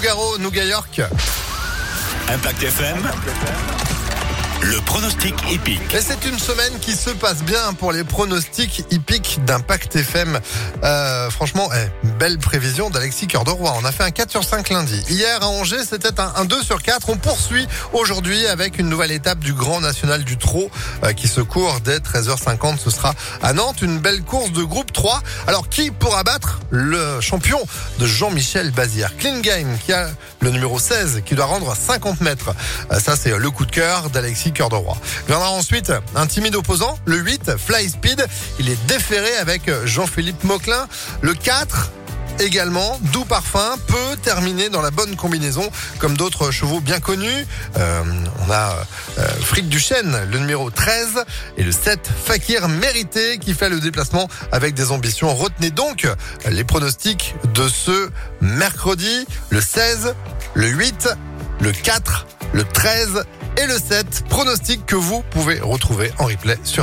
Nogaro, Nouga York. Impact FM. Le pronostic épique. Et c'est une semaine qui se passe bien pour les pronostics hippiques d'Impact FM. Euh, franchement, eh, belle prévision d'Alexis Cœur de Roi. On a fait un 4 sur 5 lundi. Hier à Angers, c'était un, un 2 sur 4. On poursuit aujourd'hui avec une nouvelle étape du Grand National du Trot euh, qui se court dès 13h50. Ce sera à Nantes, une belle course de groupe 3. Alors qui pourra battre le champion de Jean-Michel Bazir? Clean Game qui a le numéro 16 qui doit rendre 50 mètres. Euh, ça c'est le coup de cœur d'Alexis Cœur de Roi. Viendra ensuite un timide opposant, le 8, Fly Speed. Il est déféré avec Jean-Philippe Mauclin. Le 4, également, Doux Parfum peut terminer dans la bonne combinaison comme d'autres chevaux bien connus. Euh, on a euh, Fric Duchesne, le numéro 13 et le 7 Fakir Mérité qui fait le déplacement avec des ambitions. Retenez donc les pronostics de ce mercredi, le 16, le 8, le 4, le 13 et le 7. Pronostics que vous pouvez retrouver en replay sur